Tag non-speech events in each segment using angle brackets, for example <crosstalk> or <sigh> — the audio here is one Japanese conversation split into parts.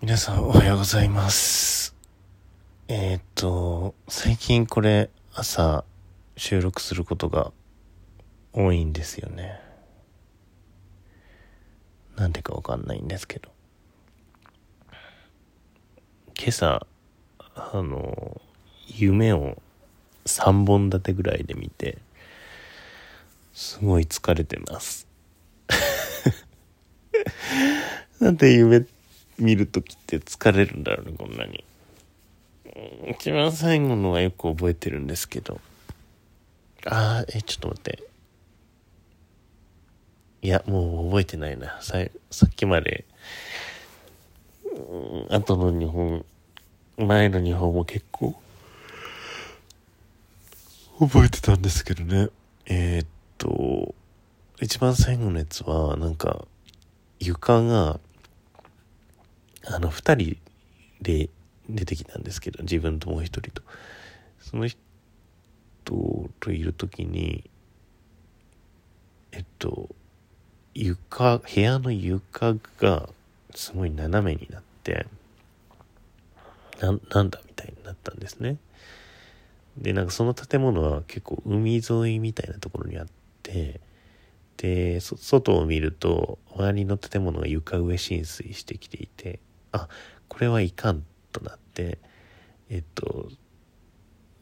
皆さんおはようございます。えーっと、最近これ朝収録することが多いんですよね。なんでかわかんないんですけど。今朝、あの、夢を3本立てぐらいで見て、すごい疲れてます。<laughs> なんで夢見るときって疲れるんだろうね、こんなに。一番最後のはよく覚えてるんですけど。あー、え、ちょっと待って。いや、もう覚えてないな。ささっきまで、うん後の2本、前の2本も結構、覚えてたんですけどね。えーっと、一番最後のやつは、なんか、床が、あの、二人で出てきたんですけど、自分ともう一人と。その人といるときに、えっと、床、部屋の床がすごい斜めになって、な、なんだみたいになったんですね。で、なんかその建物は結構海沿いみたいなところにあって、で、そ外を見ると、周りの建物が床上浸水してきていて、あ、これはいかんとなって、えっと、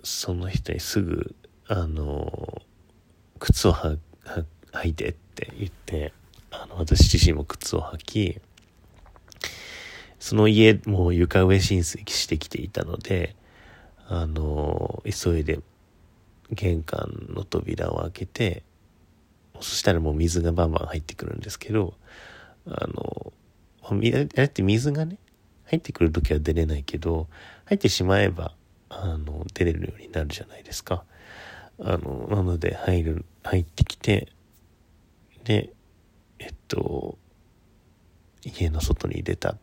その人にすぐ、あの、靴をはは履いてって言って、あの、私自身も靴を履き、その家もう床上浸水してきていたので、あの、急いで玄関の扉を開けて、そしたらもう水がバンバン入ってくるんですけど、あの、みあれって水がね、入ってくるときは出れないけど、入ってしまえば、あの、出れるようになるじゃないですか。あの、なので入る、入ってきて、で、えっと、家の外に出た。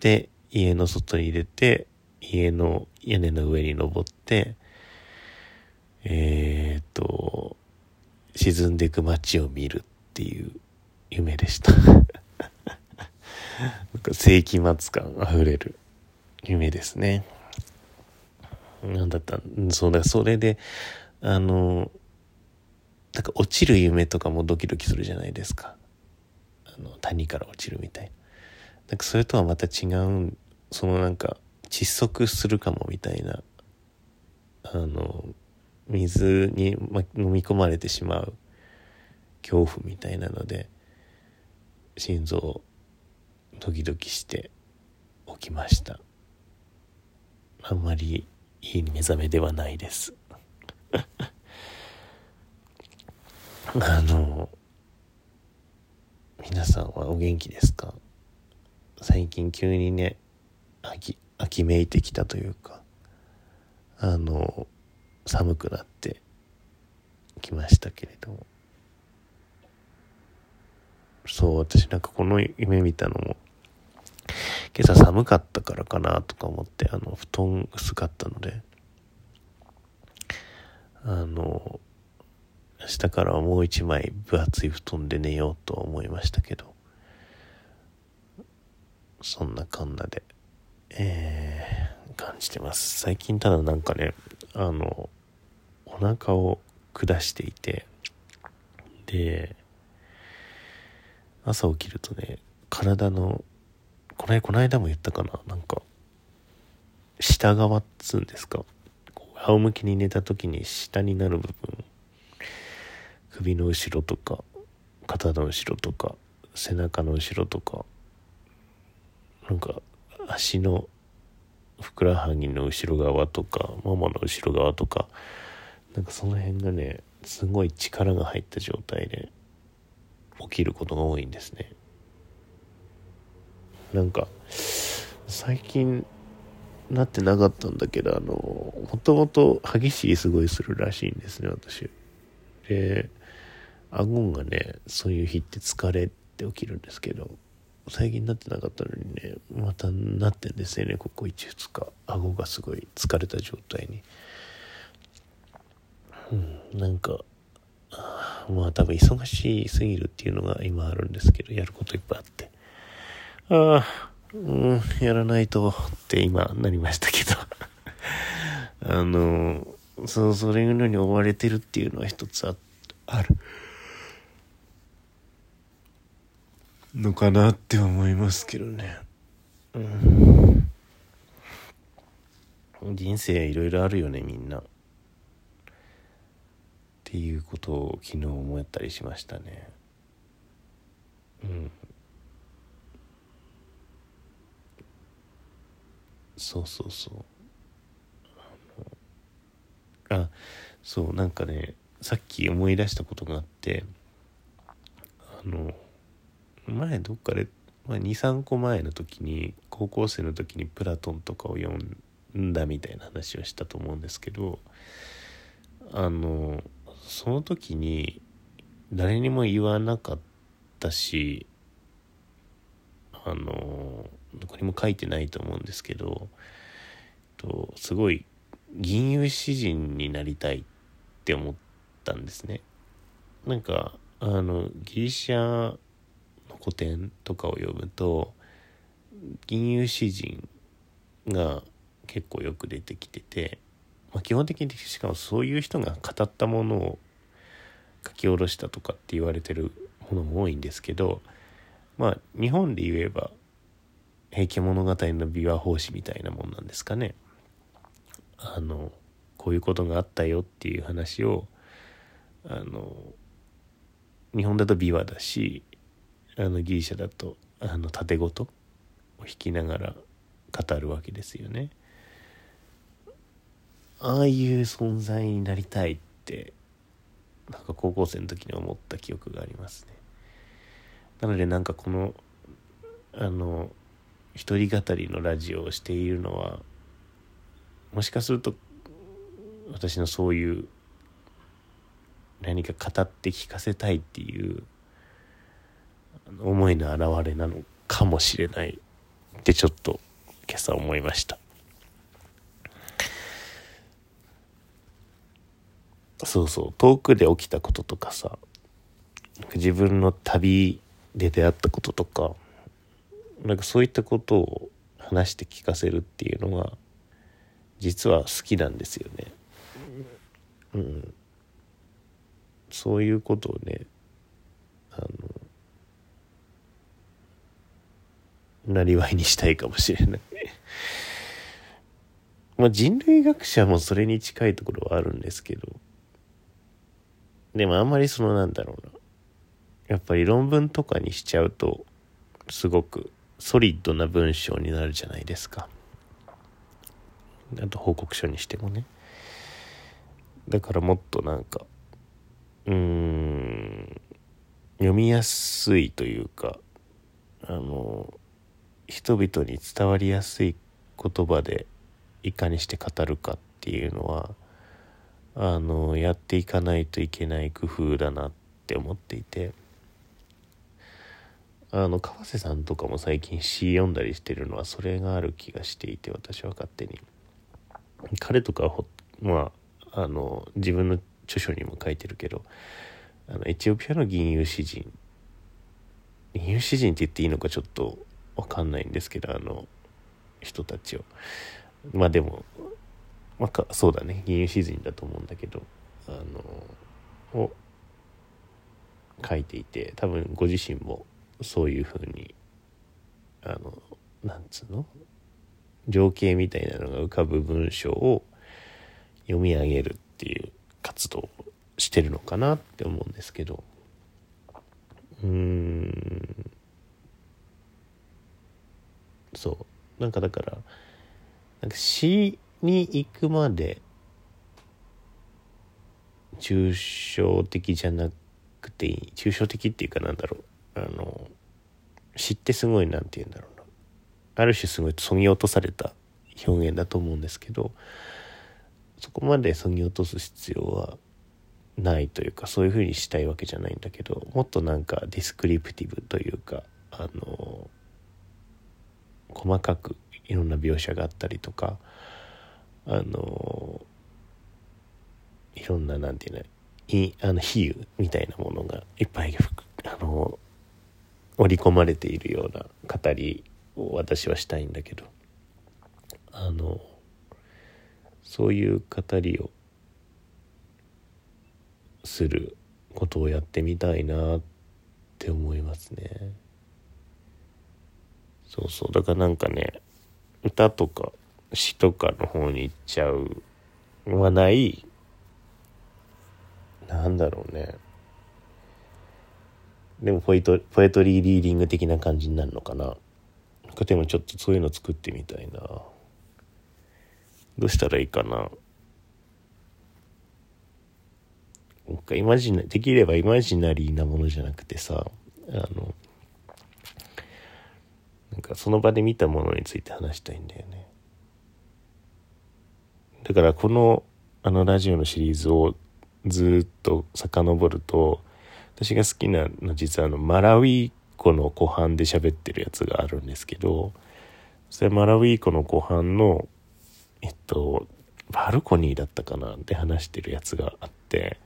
で、家の外に出て、家の屋根の上に登って、えーっと、沈んでいく街を見るっていう夢でした。なんか世紀末感あふれる夢ですね。なんだったんそうだ、それで、あの、なんか落ちる夢とかもドキドキするじゃないですか。あの、谷から落ちるみたいな。なんかそれとはまた違う、そのなんか窒息するかもみたいな、あの、水に、ま、飲み込まれてしまう恐怖みたいなので、心臓ドキドキして起きました。あんまりいい目覚めではないです。<laughs> あの、皆さんはお元気ですか？最近急にね、秋、秋めいてきたというか、あの、寒くなってきましたけれども。そう、私なんかこの夢見たのも、今朝寒かったからかなとか思って、あの、布団薄かったので、あの、明日からはもう一枚分厚い布団で寝ようとは思いましたけど、そんなかんなで、えー、感じてます。最近ただなんかね、あの、お腹を下していて、で、朝起きるとね、体の、これ、この間も言ったかななんか、下側っつうんですか。こう仰向けに寝た時に下になる部分、首の後ろとか、肩の後ろとか、背中の後ろとか、なんか、足のふくらはぎの後ろ側とか、ももの後ろ側とか、なんかその辺がね、すごい力が入った状態で起きることが多いんですね。なんか、最近なってなかったんだけど、あの、もともと歯ぎしりすごいするらしいんですね、私。で、顎がね、そういう日って疲れて起きるんですけど、最近なってなかったのにね、またなってんですよね、ここ1、2日。顎がすごい疲れた状態に。うん、なんか、まあ多分忙しすぎるっていうのが今あるんですけど、やることいっぱいあって。ああ、うん、やらないとって今なりましたけど <laughs> あの、そう、それいうのに追われてるっていうのは一つあある。のかなって思いますけどね。うん。人生いろいろあるよね、みんな。っていうことを昨日思ったりしましたね。うん。そうそうそうあそうなんかねさっき思い出したことがあってあの前どっかで、まあ、23個前の時に高校生の時にプラトンとかを読んだみたいな話をしたと思うんですけどあのその時に誰にも言わなかったしあのどこにも書いてないと思うんですけどとすごい銀融詩人になりたいって思ったんですね。なんかあのギリシャの古典とかを読むと銀融詩人が結構よく出てきてて、まあ、基本的にしかもそういう人が語ったものを書き下ろしたとかって言われてるものも多いんですけどまあ日本で言えば「平家物語」の琵琶法師みたいなもんなんですかね。あのこういうことがあったよっていう話をあの日本だと琵琶だしあのギリシャだとあの縦ごとを弾きながら語るわけですよね。ああいう存在になりたいってなんか高校生の時に思った記憶がありますね。なのでなんかこのあの一人語りのラジオをしているのはもしかすると私のそういう何か語って聞かせたいっていう思いの表れなのかもしれないってちょっと今朝思いましたそうそう遠くで起きたこととかさ自分の旅で出会ったこととかなんかそういったことを話して聞かせるっていうのが実は好きなんですよね。うん。そういうことをね、あの、なりわいにしたいかもしれない <laughs> まあ人類学者もそれに近いところはあるんですけど、でもあんまりそのなんだろうな。やっぱり論文とかにしちゃうと、すごくソリッドな文章になるじゃないですか。あと報告書にしてもねだからもっとなんかうーん読みやすいというかあの人々に伝わりやすい言葉でいかにして語るかっていうのはあのやっていかないといけない工夫だなって思っていて。あの川瀬さんとかも最近詩読んだりしてるのはそれがある気がしていて私は勝手に。彼とかまああの自分の著書にも書いてるけどあのエチオピアの銀融詩人。銀融詩人って言っていいのかちょっと分かんないんですけどあの人たちを。まあでも、まあ、そうだね。銀融詩人だと思うんだけどあのを書いていて多分ご自身もそういうふうにあのなんつうの？情景みたいなのが浮かぶ文章を読み上げるっていう活動をしてるのかなって思うんですけど。うん。そう。なんかだからなんか詩に行くまで抽象的じゃなくていい抽象的っていうかなんだろうあの詩ってすごいなんて言うんだろうな。ある種すごいそぎ落とされた表現だと思うんですけどそこまでそぎ落とす必要はないというかそういうふうにしたいわけじゃないんだけどもっとなんかディスクリプティブというかあの細かくいろんな描写があったりとかあのいろんななんていうのいあの比喩みたいなものがいっぱいあの織り込まれているような語りを私はしたいんだけどあのそういう語りをすることをやってみたいなって思いますね。そうそう。だからなんかね歌とか詩とかの方に行っちゃうはないなんだろうね。でもポエトポエトリーリーディング的な感じになるのかな。でもちょっとそういうの作ってみたいな。どうしたらいいかな。なんかイマジナできればイマジナリーなものじゃなくてさあのなんかその場で見たものについて話したいんだよね。だからこのあのラジオのシリーズをずっと遡ると私が好きなの実はあのマラウィー湖の湖畔で喋ってるやつがあるんですけどそれマラウィー湖の湖畔のえっとバルコニーだったかなで話してるやつがあって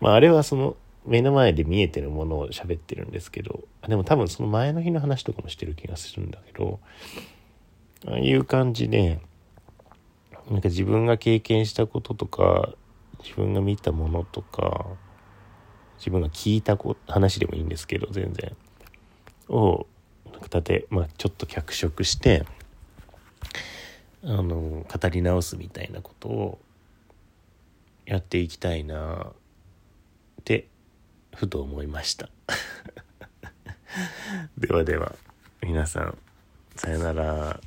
まああれはその目の前で見えてるものを喋ってるんですけどでも多分その前の日の話とかもしてる気がするんだけどああいう感じでなんか自分が経験したこととか自分が見たものとか自分が聞いた話でもいいんですけど全然をなんかて、まあ、ちょっと脚色してあの語り直すみたいなことをやっていきたいなってふと思いました <laughs> ではでは皆さんさよなら。